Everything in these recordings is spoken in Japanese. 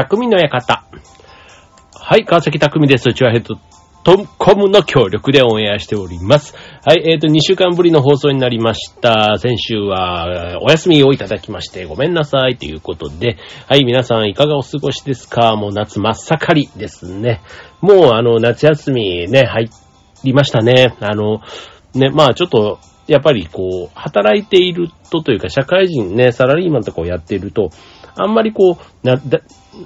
匠の館。はい、川崎匠です。チュアヘッドトコムの協力でオンエアしております。はい、えっ、と、2週間ぶりの放送になりました。先週は、お休みをいただきまして、ごめんなさいということで、はい、皆さんいかがお過ごしですか？もう夏真っ盛りですね。もう、あの、夏休みね、入りましたね。あの、ね、まあちょっと、やっぱりこう、働いているとというか、社会人ね、サラリーマンとかをやっていると、あんまりこう、な、だ、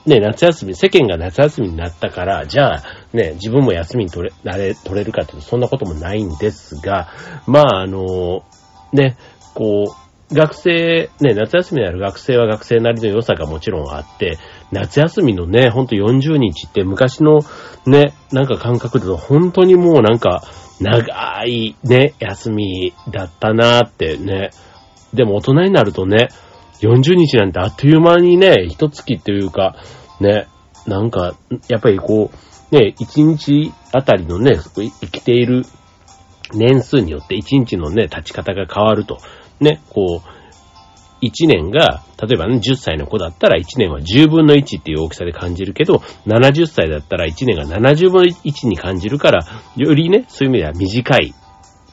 ね、夏休み、世間が夏休みになったから、じゃあ、ね、自分も休みに取れ、なれ、取れるかというと、そんなこともないんですが、まあ、あの、ね、こう、学生、ね、夏休みにある学生は学生なりの良さがもちろんあって、夏休みのね、ほんと40日って昔のね、なんか感覚だと本当にもうなんか長いね、休みだったなーってね。でも大人になるとね、40日なんてあっという間にね、一月っていうか、ね、なんか、やっぱりこう、ね、1日あたりのね、生きている年数によって1日のね、立ち方が変わると。ね、こう、1年が、例えばね、10歳の子だったら1年は10分の1っていう大きさで感じるけど、70歳だったら1年が70分の1に感じるから、よりね、そういう意味では短い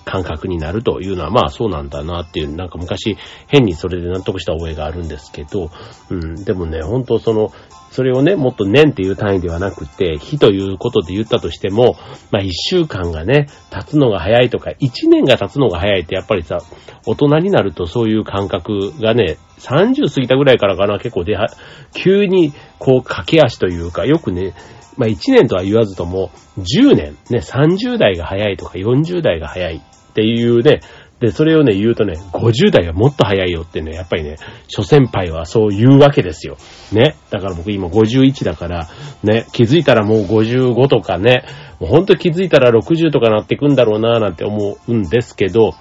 感覚になるというのは、まあそうなんだなっていう、なんか昔変にそれで納得した覚えがあるんですけど、うん、でもね、本当その、それをね、もっと年っていう単位ではなくて、日ということで言ったとしても、まあ一週間がね、経つのが早いとか、一年が経つのが早いってやっぱりさ、大人になるとそういう感覚がね、30過ぎたぐらいからかな、結構出は、急にこう駆け足というか、よくね、まあ1年とは言わずとも、10年、ね、30代が早いとか40代が早い。っていうね、で、それをね、言うとね、50代はもっと早いよってね、やっぱりね、諸先輩はそう言うわけですよ。ね。だから僕今51だから、ね、気づいたらもう55とかね、もうほんと気づいたら60とかなってくんだろうななんて思うんですけど、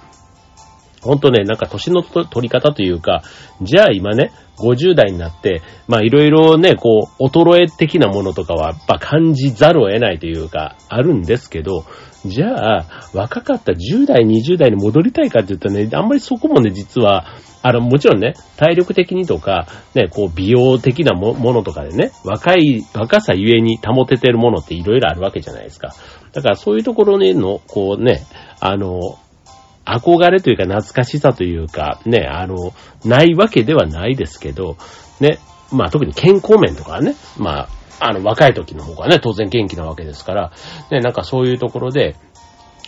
ほんとね、なんか年の取り方というか、じゃあ今ね、50代になって、まあいろいろね、こう、衰え的なものとかはやっぱ感じざるを得ないというか、あるんですけど、じゃあ、若かった10代、20代に戻りたいかって言ったらね、あんまりそこもね、実は、あの、もちろんね、体力的にとか、ね、こう、美容的なものとかでね、若い、若さゆえに保ててるものっていろいろあるわけじゃないですか。だからそういうところねの、こうね、あの、憧れというか懐かしさというか、ね、あの、ないわけではないですけど、ね、まあ特に健康面とかね、まあ、あの、若い時の方がね、当然元気なわけですから、ね、なんかそういうところで、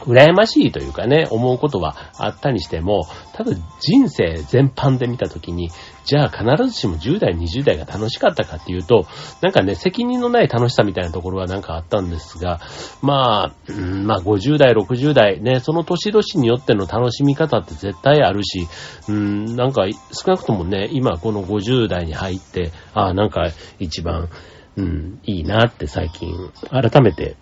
羨ましいというかね、思うことはあったにしても、ただ人生全般で見たときに、じゃあ必ずしも10代、20代が楽しかったかっていうと、なんかね、責任のない楽しさみたいなところはなんかあったんですが、まあ、うん、まあ50代、60代、ね、その年々によっての楽しみ方って絶対あるし、うん、なんか少なくともね、今この50代に入って、ああ、なんか一番、うん、いいなって最近改めて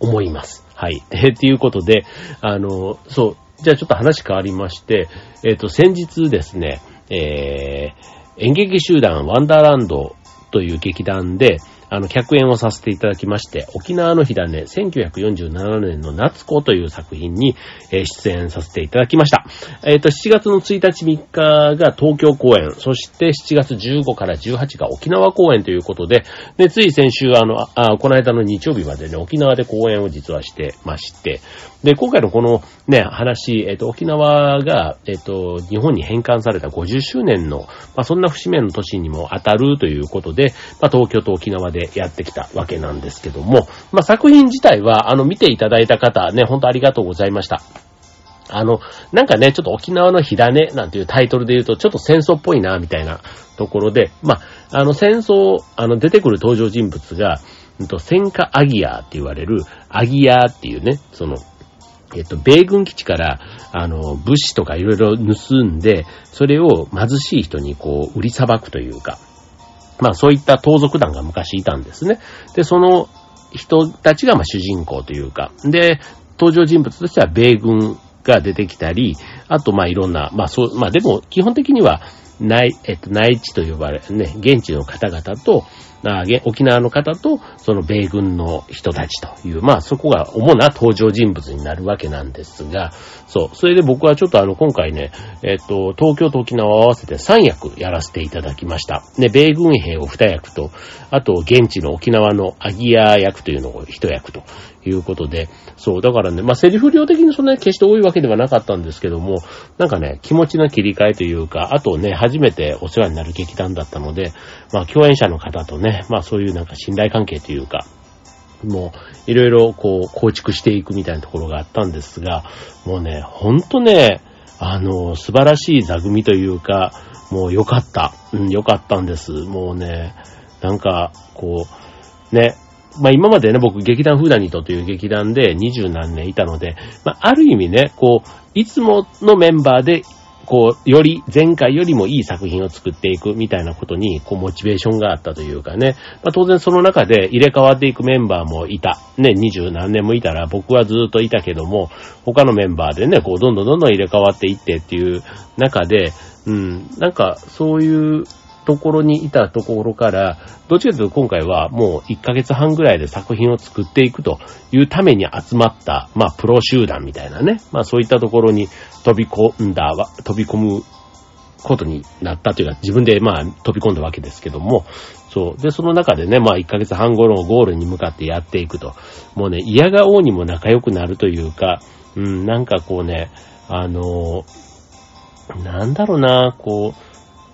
思います。はい。で、っていうことで、あの、そう、じゃあちょっと話変わりまして、えっ、と、先日ですね、えー、演劇集団ワンダーランドという劇団で、あの、客演をさせていただきまして、沖縄の火種、1947年の夏子という作品に、え出演させていただきました。えっ、と、7月の1日3日が東京公演、そして7月15から18が沖縄公演ということで、で、つい先週、あの、あ、この間の日曜日までね、沖縄で公演を実はしてまして、で、今回のこのね、話、えっ、と、沖縄が、えっ、と、日本に返還された50周年の、まあ、そんな節目の年にも当たるということで、まあ、東京と沖縄でやってきたわけなんですけども、まあ、作品自体は、あの、見ていただいた方、ね、本当ありがとうございました。あの、なんかね、ちょっと沖縄の火種なんていうタイトルで言うと、ちょっと戦争っぽいな、みたいなところで、まあ、あの、戦争、あの、出てくる登場人物が、うんと、戦火アギアーって言われる、アギアーっていうね、その、えっと、米軍基地から、あの、物資とかいろいろ盗んで、それを貧しい人にこう、売りさばくというか、まあそういった盗賊団が昔いたんですね。で、その人たちがま主人公というか、で、登場人物としては米軍が出てきたり、あとまあいろんな、まあそう、まあでも基本的には内、えっと、内地と呼ばれるね、現地の方々と、あ沖縄の方と、その米軍の人たちという、まあそこが主な登場人物になるわけなんですが、そう。それで僕はちょっとあの、今回ね、えっと、東京と沖縄を合わせて3役やらせていただきました。で、米軍兵を2役と、あと、現地の沖縄のアギア役というのを1役ということで、そう、だからね、まあ、セリフ量的にそんなに決して多いわけではなかったんですけども、なんかね、気持ちの切り替えというか、あとね、初めてお世話になる劇団だったので、まあ、共演者の方とね、まあ、そういうなんか信頼関係というか、もう、いろいろこう、構築していくみたいなところがあったんですが、もうね、ほんとね、あの、素晴らしい座組というか、もう良かった。うん、良かったんです。もうね、なんか、こう、ね、まあ今までね、僕劇団フーダニットという劇団で二十何年いたので、まあある意味ね、こう、いつものメンバーでこう、より、前回よりもいい作品を作っていくみたいなことに、こう、モチベーションがあったというかね。まあ、当然その中で入れ替わっていくメンバーもいた。ね、二十何年もいたら僕はずっといたけども、他のメンバーでね、こう、どんどんどんどん入れ替わっていってっていう中で、うん、なんか、そういうところにいたところから、どっちかというと今回はもう1ヶ月半ぐらいで作品を作っていくというために集まった、まあプロ集団みたいなね、まあそういったところに飛び込んだ、飛び込むことになったというか、自分でまあ飛び込んだわけですけども、そう。で、その中でね、まあ1ヶ月半後のゴールに向かってやっていくと。もうね、嫌が王にも仲良くなるというか、うん、なんかこうね、あのなんだろうな、こう、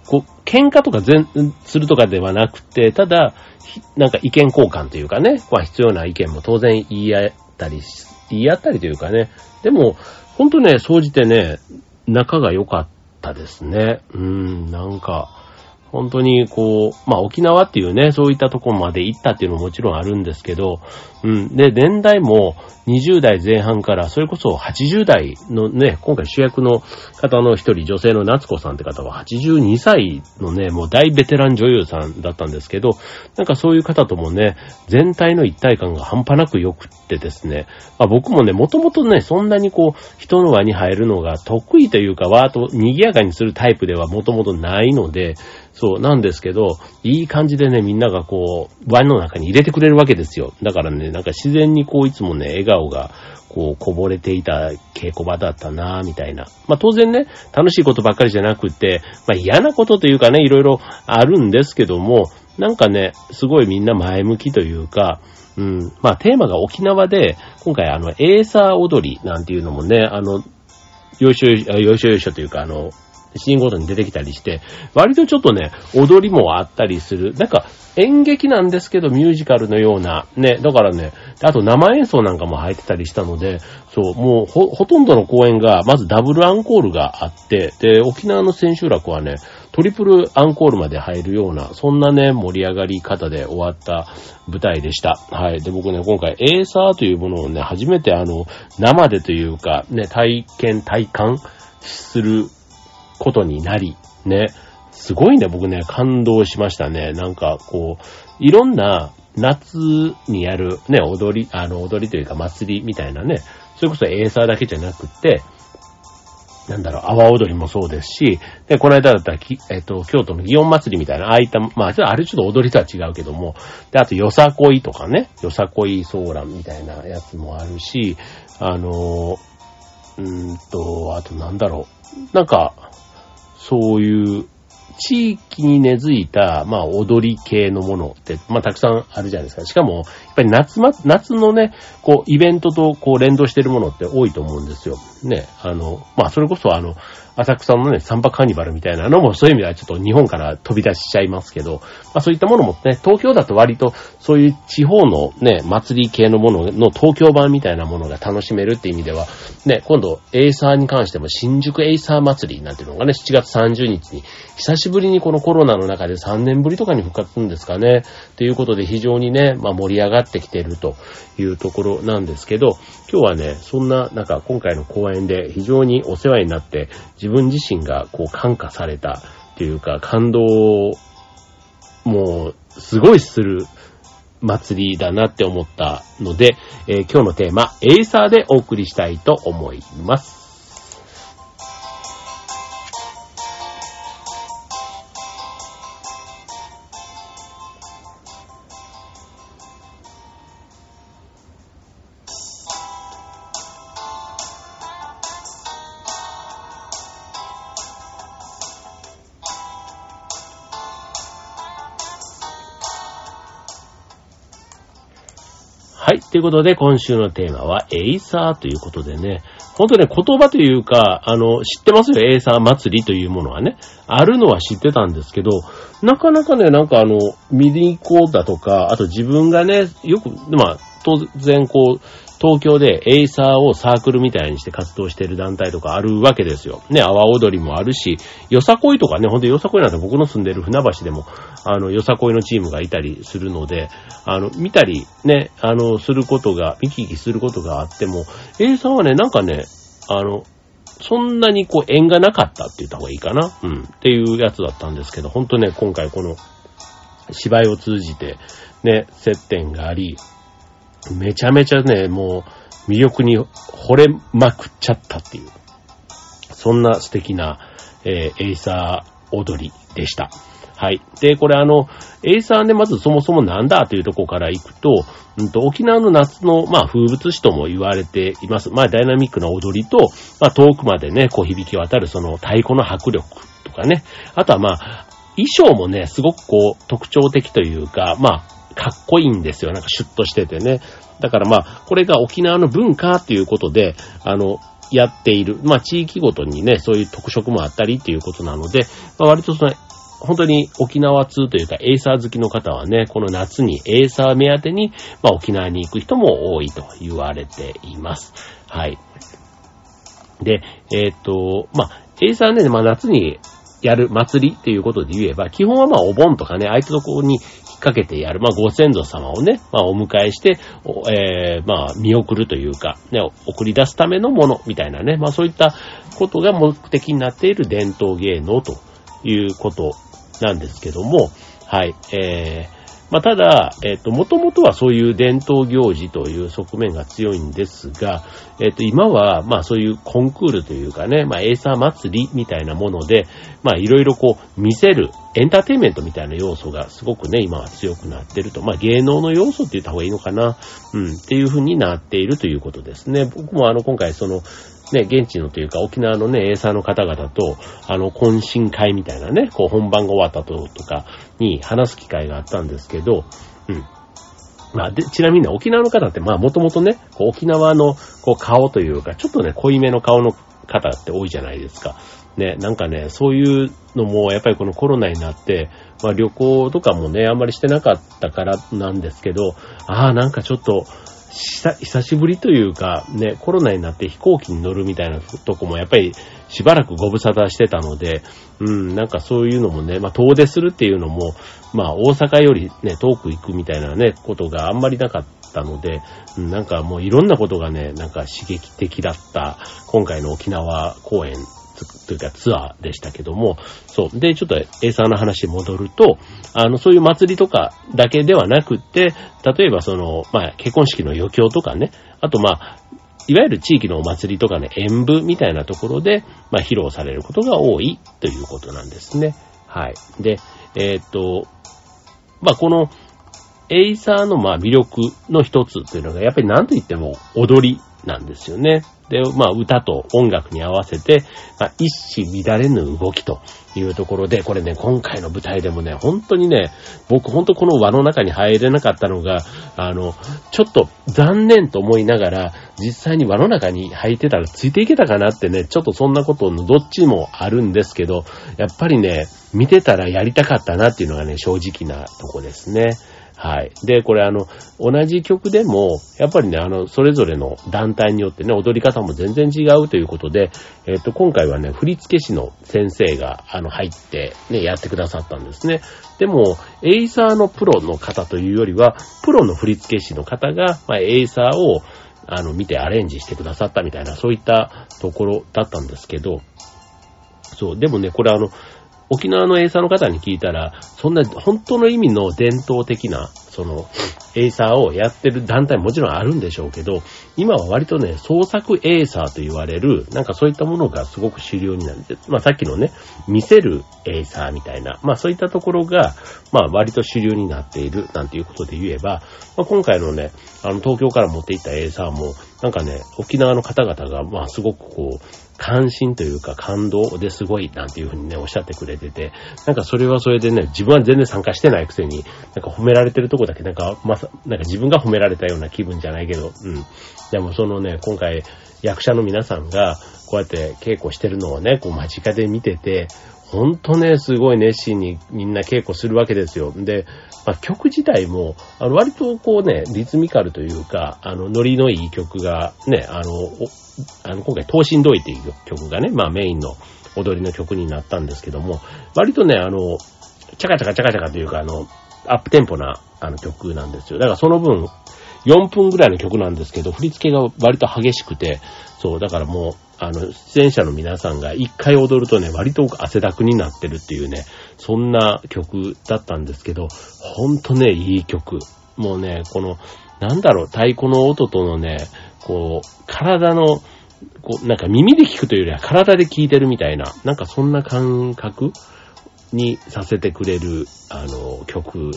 こう、喧嘩とか全、するとかではなくて、ただ、なんか意見交換というかね、まあ必要な意見も当然言い合ったり、言い合ったりというかね、でも、ほんとね、総じてね、仲が良かったですね。うん、なんか、本当にこう、まあ沖縄っていうね、そういったとこまで行ったっていうのももちろんあるんですけど、うん。で、年代も20代前半からそれこそ80代のね、今回主役の方の一人、女性の夏子さんって方は82歳のね、もう大ベテラン女優さんだったんですけど、なんかそういう方ともね、全体の一体感が半端なく良くってですね、まあ僕もね、もともとね、そんなにこう、人の輪に入るのが得意というか、わーっと賑やかにするタイプではもともとないので、そう、なんですけど、いい感じでね、みんながこう、輪の中に入れてくれるわけですよ。だからね、なんか自然にこう、いつもね、笑顔が、こう、こぼれていた稽古場だったなぁみたいな。まあ当然ね、楽しいことばっかりじゃなくて、まあ嫌なことというかね、いろいろあるんですけども、なんかね、すごいみんな前向きというか、うん、まあテーマが沖縄で、今回あの、エーサー踊りなんていうのもね、あの、よいしょよいしょ、よいしょよいしょというか、あの、シーンごとに出てきたりして、割とちょっとね、踊りもあったりする。なんか、演劇なんですけど、ミュージカルのような、ね、だからね、あと生演奏なんかも入ってたりしたので、そう、もうほ、ほとんどの公演が、まずダブルアンコールがあって、で、沖縄の千秋楽はね、トリプルアンコールまで入るような、そんなね、盛り上がり方で終わった舞台でした。はい。で、僕ね、今回、エーサーというものをね、初めてあの、生でというか、ね、体験、体感することになり、ね、すごいね、僕ね、感動しましたね。なんか、こう、いろんな夏にやるね、踊り、あの、踊りというか祭りみたいなね、それこそエーサーだけじゃなくって、なんだろう、阿波踊りもそうですし、で、この間だったら、えっと、京都の祇園祭りみたいな、ああいった、まあ、あれちょっと踊りとは違うけども、で、あと、よさこいとかね、よさこいソーランみたいなやつもあるし、あの、うんと、あとなんだろう、なんか、そういう地域に根付いた、まあ、踊り系のものって、まあ、たくさんあるじゃないですか。しかも、やっぱり夏ま、夏のね、こう、イベントと、こう、連動してるものって多いと思うんですよ。ね。あの、まあ、それこそ、あの、浅草のね、サンバカーニバルみたいなのも、そういう意味ではちょっと日本から飛び出しちゃいますけど、まあ、そういったものもね、東京だと割と、そういう地方のね、祭り系のものの東京版みたいなものが楽しめるっていう意味では、ね、今度、エイサーに関しても、新宿エイサー祭りなんていうのがね、7月30日に、久しぶりにこのコロナの中で3年ぶりとかに復活するんですかね。ということで非常にね、まあ盛り上がってきてるというところなんですけど、今日はね、そんな、なんか今回の公演で非常にお世話になって、自分自身がこう感化されたっていうか、感動を、もう、すごいする祭りだなって思ったので、えー、今日のテーマ、エイサーでお送りしたいと思います。はい。ということで、今週のテーマは、エイサーということでね、ほんとね、言葉というか、あの、知ってますよ、エイサー祭りというものはね。あるのは知ってたんですけど、なかなかね、なんかあの、見に行こうだとか、あと自分がね、よく、まあ、当然こう、東京でエイサーをサークルみたいにして活動してる団体とかあるわけですよ。ね、阿波踊りもあるし、よさこいとかね、ほんとよさこいなんて僕の住んでる船橋でも、あの、よさこいのチームがいたりするので、あの、見たりね、あの、することが、見聞きすることがあっても、エイサーはね、なんかね、あの、そんなにこう縁がなかったって言った方がいいかな。うん。っていうやつだったんですけど、ほんとね、今回この芝居を通じてね、接点があり、めちゃめちゃね、もう魅力に惚れまくっちゃったっていう、そんな素敵な、えー、エイサー踊りでした。はい。で、これあの、エイサーね、まずそもそもなんだというとこから行くと、うんと、沖縄の夏の、まあ、風物詩とも言われています。まあ、ダイナミックな踊りと、まあ、遠くまでね、こう響き渡るその太鼓の迫力とかね。あとはまあ、衣装もね、すごくこう、特徴的というか、まあ、かっこいいんですよ。なんかシュッとしててね。だからまあ、これが沖縄の文化っていうことで、あの、やっている。まあ、地域ごとにね、そういう特色もあったりっていうことなので、まあ、割とその、本当に沖縄通というか、エイサー好きの方はね、この夏にエイサー目当てに、まあ、沖縄に行く人も多いと言われています。はい。で、えっ、と、まあ、エイサーね、まあ、夏にやる祭りっていうことで言えば、基本はまあお盆とかね、あいつの子に引っ掛けてやる、まあ、ご先祖様をね、まあ、お迎えして、えー、まあ、見送るというか、ね、送り出すためのもの、みたいなね、まあ、そういったことが目的になっている伝統芸能ということなんですけども、はい、えー、まあ、ただ、えっ、と、もともとはそういう伝統行事という側面が強いんですが、えっ、と、今は、まあ、そういうコンクールというかね、まあ、エーサー祭りみたいなもので、まあ、いろいろこう、見せる、エンターテインメントみたいな要素がすごくね、今は強くなってると。まあ、芸能の要素って言った方がいいのかな。うん、っていう風になっているということですね。僕もあの、今回その、ね、現地のというか沖縄のね、エーサーの方々と、あの、懇親会みたいなね、こう本番が終わったととかに話す機会があったんですけど、うん。まあ、で、ちなみにね、沖縄の方って、まあ、もともとね、こう沖縄の、こう、顔というか、ちょっとね、濃いめの顔の方って多いじゃないですか。ね、なんかね、そういうのも、やっぱりこのコロナになって、まあ、旅行とかもね、あんまりしてなかったからなんですけど、ああ、なんかちょっと、久しぶりというか、ね、コロナになって飛行機に乗るみたいなとこもやっぱりしばらくご無沙汰してたので、うん、なんかそういうのもね、まあ遠出するっていうのも、まあ大阪よりね、遠く行くみたいなね、ことがあんまりなかったので、うん、なんかもういろんなことがね、なんか刺激的だった今回の沖縄公演というかツアーでしたけども、そう。で、ちょっと A さんの話に戻ると、あの、そういう祭りとかだけではなくって、例えばその、まあ、結婚式の余興とかね、あとまあ、いわゆる地域のお祭りとかね、演舞みたいなところで、まあ、披露されることが多いということなんですね。はい。で、えー、っと、まあ、この、エイサーのまあ魅力の一つというのが、やっぱり何と言っても踊りなんですよね。で、まあ、歌と音楽に合わせて、まあ、一糸乱れぬ動きというところで、これね、今回の舞台でもね、本当にね、僕本当この輪の中に入れなかったのが、あの、ちょっと残念と思いながら、実際に輪の中に入ってたらついていけたかなってね、ちょっとそんなことのどっちもあるんですけど、やっぱりね、見てたらやりたかったなっていうのがね、正直なとこですね。はい。で、これあの、同じ曲でも、やっぱりね、あの、それぞれの団体によってね、踊り方も全然違うということで、えっ、と、今回はね、振付師の先生が、あの、入って、ね、やってくださったんですね。でも、エイサーのプロの方というよりは、プロの振付師の方が、まあ、エイサーを、あの、見てアレンジしてくださったみたいな、そういったところだったんですけど、そう、でもね、これあの、沖縄のエイサーの方に聞いたら、そんな本当の意味の伝統的な、その、エイサーをやってる団体もちろんあるんでしょうけど、今は割とね、創作エイサーと言われる、なんかそういったものがすごく主流になって、まあさっきのね、見せるエイサーみたいな、まあそういったところが、まあ割と主流になっている、なんていうことで言えば、まあ、今回のね、あの東京から持っていったエイサーも、なんかね、沖縄の方々が、まあすごくこう、関心というか感動ですごいなんていうふうにね、おっしゃってくれてて、なんかそれはそれでね、自分は全然参加してないくせに、なんか褒められてるとこだけなんか、まさ、なんか自分が褒められたような気分じゃないけど、うん。でもそのね、今回役者の皆さんが、こうやって稽古してるのをね、こう間近で見てて、ほんとね、すごい熱心にみんな稽古するわけですよ。で、まあ、曲自体も、あの、割とこうね、リズミカルというか、あの、ノリのいい曲がね、あの、あの、今回、東進同意っていう曲がね、まあメインの踊りの曲になったんですけども、割とね、あの、チャカチャカチャカチャカというか、あの、アップテンポな、あの曲なんですよ。だからその分、4分ぐらいの曲なんですけど、振り付けが割と激しくて、そう、だからもう、あの、出演者の皆さんが一回踊るとね、割と汗だくになってるっていうね、そんな曲だったんですけど、ほんとね、いい曲。もうね、この、なんだろう、太鼓の音とのね、こう、体の、こう、なんか耳で聞くというよりは体で聞いてるみたいな、なんかそんな感覚にさせてくれる、あの、曲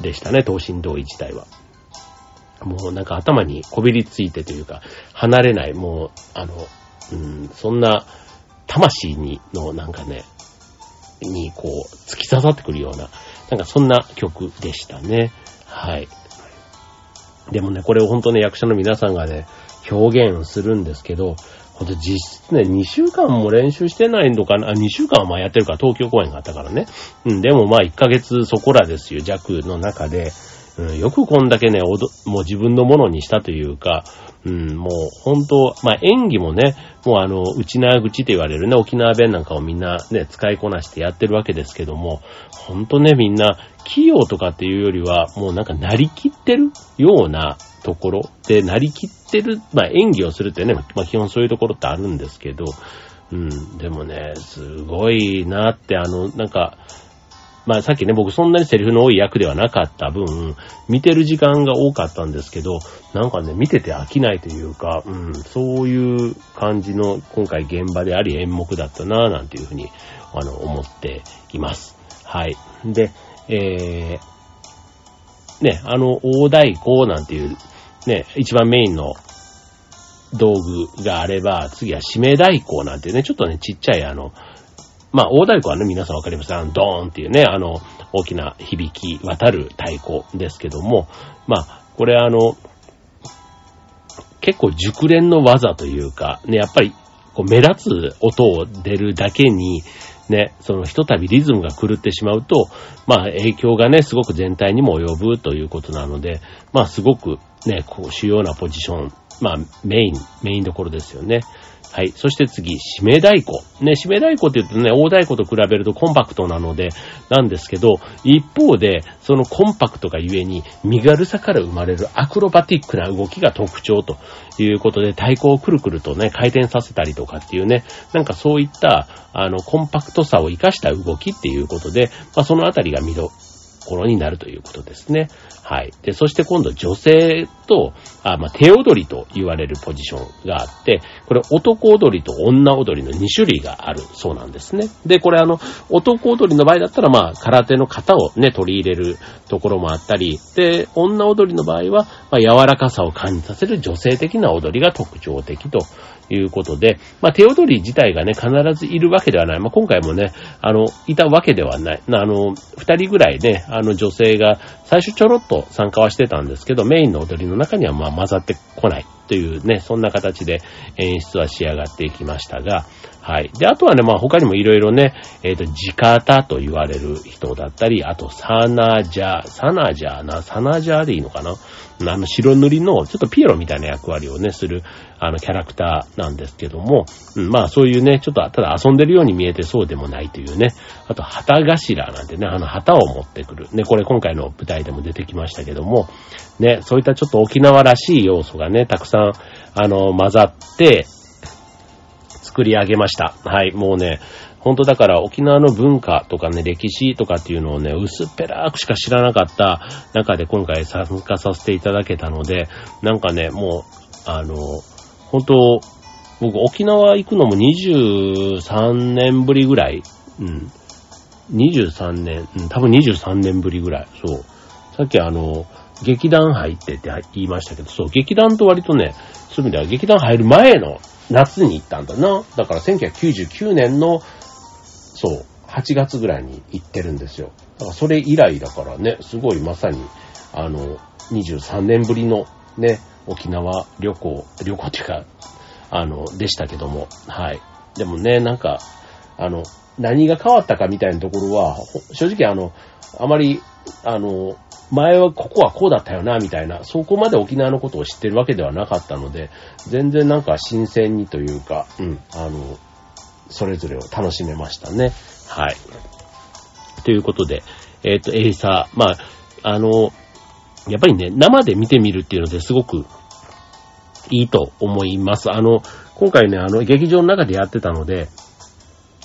でしたね、東進同意自体は。もうなんか頭にこびりついてというか、離れない、もう、あの、うん、そんな、魂に、のなんかね、にこう、突き刺さってくるような、なんかそんな曲でしたね。はい。でもね、これを本当ね、役者の皆さんがね、表現するんですけど、ほんと実質ね、2週間も練習してないのかな、あ、2週間はまあやってるから東京公演があったからね。うん、でもまあ1ヶ月そこらですよ、弱の中で。うん、よくこんだけね、もう自分のものにしたというか、うん、もう本当、まあ演技もね、もうあの、内縄口と言われるね、沖縄弁なんかをみんなね、使いこなしてやってるわけですけども、本当ね、みんな、器用とかっていうよりは、もうなんかなりきってるようなところで、なりきってる、まあ演技をするってね、まあ基本そういうところってあるんですけど、うん、でもね、すごいなって、あの、なんか、まあさっきね、僕そんなにセリフの多い役ではなかった分、見てる時間が多かったんですけど、なんかね、見てて飽きないというか、うん、そういう感じの今回現場であり演目だったなぁなんていうふうに、あの、思っています。はい。で、えー、ね、あの、大太鼓なんていう、ね、一番メインの道具があれば、次は締め太鼓なんてね、ちょっとね、ちっちゃいあの、まあ、大太鼓はね、皆さんわかります。あの、ドーンっていうね、あの、大きな響き渡る太鼓ですけども、まあ、これあの、結構熟練の技というか、ね、やっぱり、こう目立つ音を出るだけに、ね、そのひとたびリズムが狂ってしまうと、まあ影響がね、すごく全体にも及ぶということなので、まあすごくね、こう主要なポジション、まあメイン、メインどころですよね。はい。そして次、締め太鼓。ね、締め太鼓って言うとね、大太鼓と比べるとコンパクトなので、なんですけど、一方で、そのコンパクトがゆえに、身軽さから生まれるアクロバティックな動きが特徴ということで、太鼓をくるくるとね、回転させたりとかっていうね、なんかそういった、あの、コンパクトさを活かした動きっていうことで、まあ、そのあたりが見どろになるということですね。はい。で、そして今度女性と、あ、まあ、手踊りと言われるポジションがあって、これ男踊りと女踊りの2種類があるそうなんですね。で、これあの、男踊りの場合だったら、まあ、空手の型をね、取り入れるところもあったり、で、女踊りの場合は、まあ、柔らかさを感じさせる女性的な踊りが特徴的ということで、まあ、手踊り自体がね、必ずいるわけではない。まあ、今回もね、あの、いたわけではない。あの、二人ぐらいね、あの女性が最初ちょろっと参加はしてたんですけど、メインの踊りの中にはま混ざってこないというね、そんな形で演出は仕上がっていきましたが、はい。で、あとはね、まあ他にもいろいろね、えっ、ー、と、ジカタと言われる人だったり、あと、サナジャー、サナジャーな、サナジャーでいいのかな？あの、白塗りの、ちょっとピエロみたいな役割をね、する、あの、キャラクターなんですけども、うん、まあ、そういうね、ちょっと、ただ遊んでるように見えてそうでもないというね、あと、旗頭なんてね、あの、旗を持ってくる。ね、これ今回の舞台でも出てきましたけども、ね、そういったちょっと沖縄らしい要素がね、たくさん、あの、混ざって、作り上げました。はい、もうね、本当だから沖縄の文化とかね、歴史とかっていうのをね、薄っぺらくしか知らなかった中で今回参加させていただけたので、なんかね、もう、あの、本当僕沖縄行くのも23年ぶりぐらい、うん。23年、うん、多分23年ぶりぐらい、そう。さっきあの、劇団入ってって言いましたけど、そう、劇団と割とね、そういう意味では劇団入る前の夏に行ったんだな。だから1999年の、そう、8月ぐらいに行ってるんですよ。だからそれ以来だからね、すごいまさに、あの、23年ぶりのね、沖縄旅行、旅行っていうか、あの、でしたけども、はい。でもね、なんか、あの、何が変わったかみたいなところは、正直あの、あまり、あの、前はここはこうだったよな、みたいな、そこまで沖縄のことを知ってるわけではなかったので、全然なんか新鮮にというか、うん、あの、それぞれを楽しめましたね。はい。ということで、えっ、ー、と、エイサー、まあ、あの、やっぱりね、生で見てみるっていうのですごくいいと思います。あの、今回ね、あの、劇場の中でやってたので、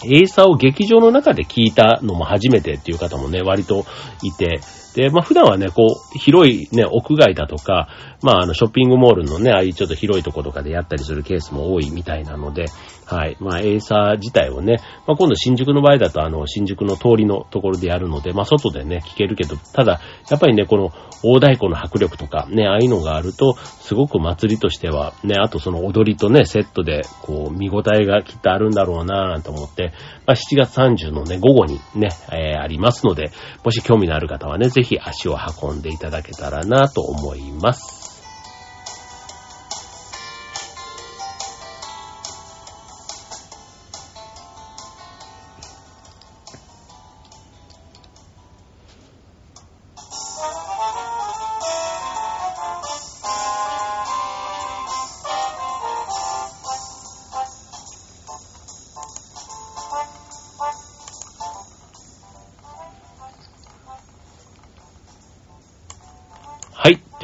エイサーを劇場の中で聞いたのも初めてっていう方もね、割といて、で、まあ普段はね、こう、広いね、屋外だとか、まああの、ショッピングモールのね、ああいうちょっと広いとことかでやったりするケースも多いみたいなので、はい。まあエイサー自体をね、まあ今度新宿の場合だとあの、新宿の通りのところでやるので、まあ外でね、聞けるけど、ただ、やっぱりね、この大太鼓の迫力とか、ね、ああいうのがあると、すごく祭りとしては、ね、あとその踊りとね、セットで、こう、見応えがきっとあるんだろうなぁなんて思って、まあ7月30のね、午後にね、えー、ありますので、もし興味のある方はね、ぜひ足を運んでいただけたらなと思います。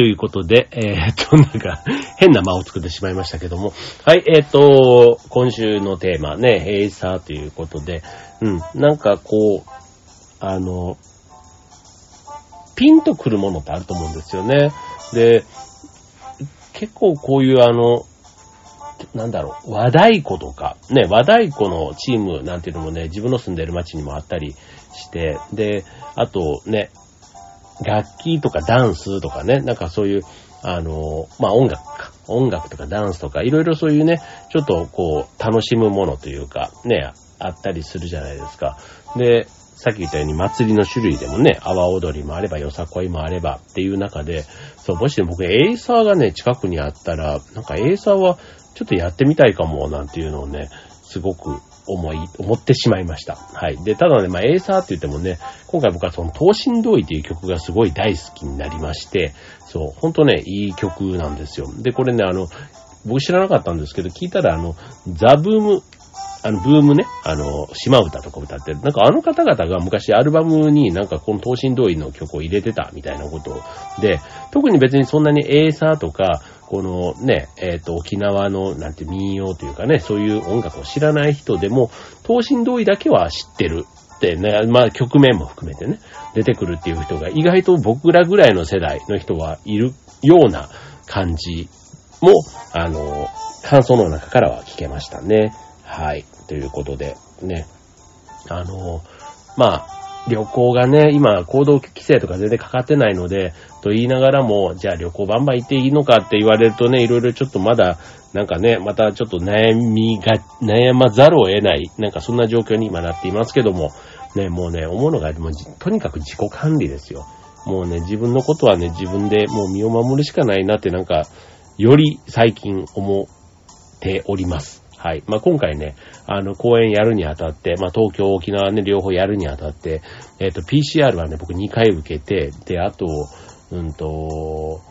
ということで、えー、っと、なんか、変な間を作ってしまいましたけども。はい、えー、っと、今週のテーマね、エイサーということで、うん、なんかこう、あの、ピンとくるものってあると思うんですよね。で、結構こういうあの、なんだろう、和太鼓とか、ね、和太鼓のチームなんていうのもね、自分の住んでる街にもあったりして、で、あとね、楽器とかダンスとかね、なんかそういう、あの、まあ、音楽か。音楽とかダンスとか、いろいろそういうね、ちょっとこう、楽しむものというか、ね、あったりするじゃないですか。で、さっき言ったように祭りの種類でもね、阿波踊りもあれば、よさこいもあればっていう中で、そう、もし僕、エイサーがね、近くにあったら、なんかエイサーはちょっとやってみたいかも、なんていうのをね、すごく思い、思ってしまいました。はい。で、ただね、まあ、エーサーって言ってもね、今回僕はその、東進同意っていう曲がすごい大好きになりまして、そう、ほんとね、いい曲なんですよ。で、これね、あの、僕知らなかったんですけど、聞いたら、あの、ザ・ブームあの、ブームね、あの、島歌とか歌ってる。なんかあの方々が昔アルバムになんかこの東進同意の曲を入れてたみたいなことで、特に別にそんなにエーサーとか、このね、えっ、ー、と、沖縄のなんて民謡というかね、そういう音楽を知らない人でも、東進同意だけは知ってるってね、まあ曲名も含めてね、出てくるっていう人が意外と僕らぐらいの世代の人はいるような感じも、あの、感想の中からは聞けましたね。はい。ということで、ね。あの、まあ、旅行がね、今、行動規制とか全然かかってないので、と言いながらも、じゃあ旅行バンバン行っていいのかって言われるとね、いろいろちょっとまだ、なんかね、またちょっと悩みが、悩まざるを得ない、なんかそんな状況に今なっていますけども、ね、もうね、思うのが、もうとにかく自己管理ですよ。もうね、自分のことはね、自分でもう身を守るしかないなってなんか、より最近思っております。はい。まあ、今回ね、あの、公演やるにあたって、まあ、東京、沖縄ね、両方やるにあたって、えっ、ー、と、PCR はね、僕2回受けて、で、あと、うんと、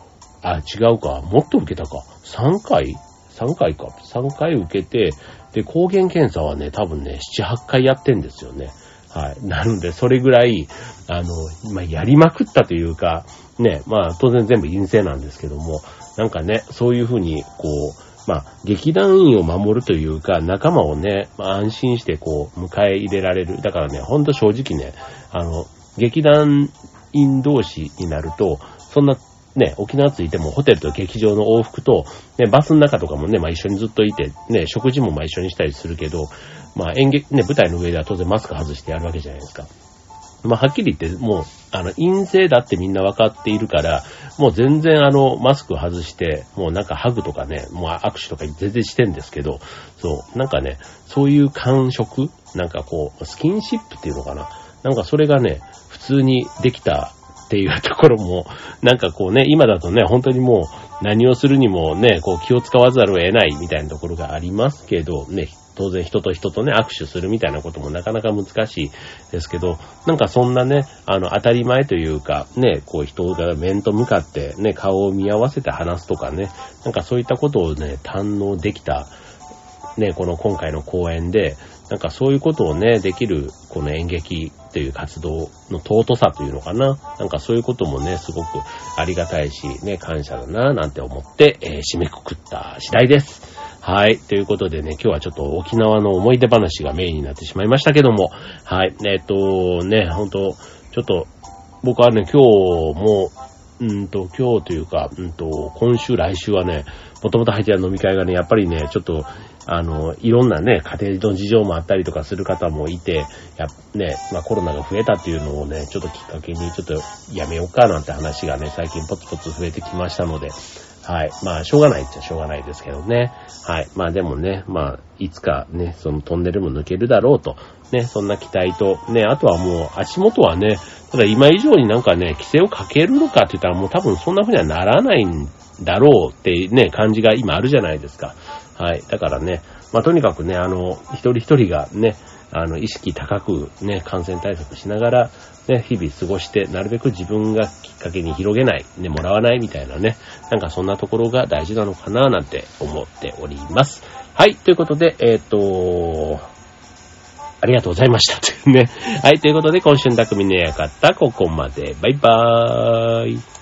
あ、違うか。もっと受けたか。3回 ?3 回か。3回受けて、で、抗原検査はね、多分ね、7、8回やってんですよね。はい。なので、それぐらい、あの、まあ、やりまくったというか、ね、まあ、当然全部陰性なんですけども、なんかね、そういうふうに、こう、まあ、劇団員を守るというか、仲間をね、まあ、安心してこう、迎え入れられる。だからね、ほんと正直ね、あの、劇団員同士になると、そんなね、沖縄着いてもホテルと劇場の往復と、ね、バスの中とかもね、まあ一緒にずっといて、ね、食事もまあ一緒にしたりするけど、まあ演劇、ね、舞台の上では当然マスク外してやるわけじゃないですか。まあ、はっきり言って、もう、あの、陰性だってみんな分かっているから、もう全然あの、マスク外して、もうなんかハグとかね、もう握手とか全然してんですけど、そう、なんかね、そういう感触なんかこう、スキンシップっていうのかななんかそれがね、普通にできたっていうところも、なんかこうね、今だとね、本当にもう何をするにもね、こう気を使わざるを得ないみたいなところがありますけど、ね、当然人と人とね、握手するみたいなこともなかなか難しいですけど、なんかそんなね、あの、当たり前というか、ね、こう人が面と向かってね、顔を見合わせて話すとかね、なんかそういったことをね、堪能できた、ね、この今回の公演で、なんかそういうことをね、できる、この演劇という活動の尊さというのかな。なんかそういうこともね、すごくありがたいし、ね、感謝だな、なんて思って、えー、締めくくった次第です。はい。ということでね、今日はちょっと沖縄の思い出話がメインになってしまいましたけども、はい。えっ、と、ね、ほんと、ちょっと、僕はね、今日も、うんと、今日というか、うんと、今週、来週はね、もともと入ってた飲み会がね、やっぱりね、ちょっと、あの、いろんなね、家庭の事情もあったりとかする方もいて、や、ね、まあコロナが増えたっていうのをね、ちょっときっかけにちょっとやめようかなんて話がね、最近ポツポツ増えてきましたので、はい。まあ、しょうがないっちゃしょうがないですけどね。はい。まあでもね、まあ、いつかね、そのトンネルも抜けるだろうと、ね、そんな期待と、ね、あとはもう足元はね、ただ今以上になんかね、規制をかけるのかって言ったらもう多分そんな風にはならないんだろうってね、感じが今あるじゃないですか。はい。だからね、まあとにかくね、あの、一人一人がね、あの、意識高くね、感染対策しながら、ね、日々過ごして、なるべく自分がきっかけに広げない、ね、もらわないみたいなね、なんかそんなところが大事なのかななんて思っております。はい、ということで、えっ、ー、と、ありがとうございました。というね。はい、ということで、今週の匠の館、ここまで。バイバーイ。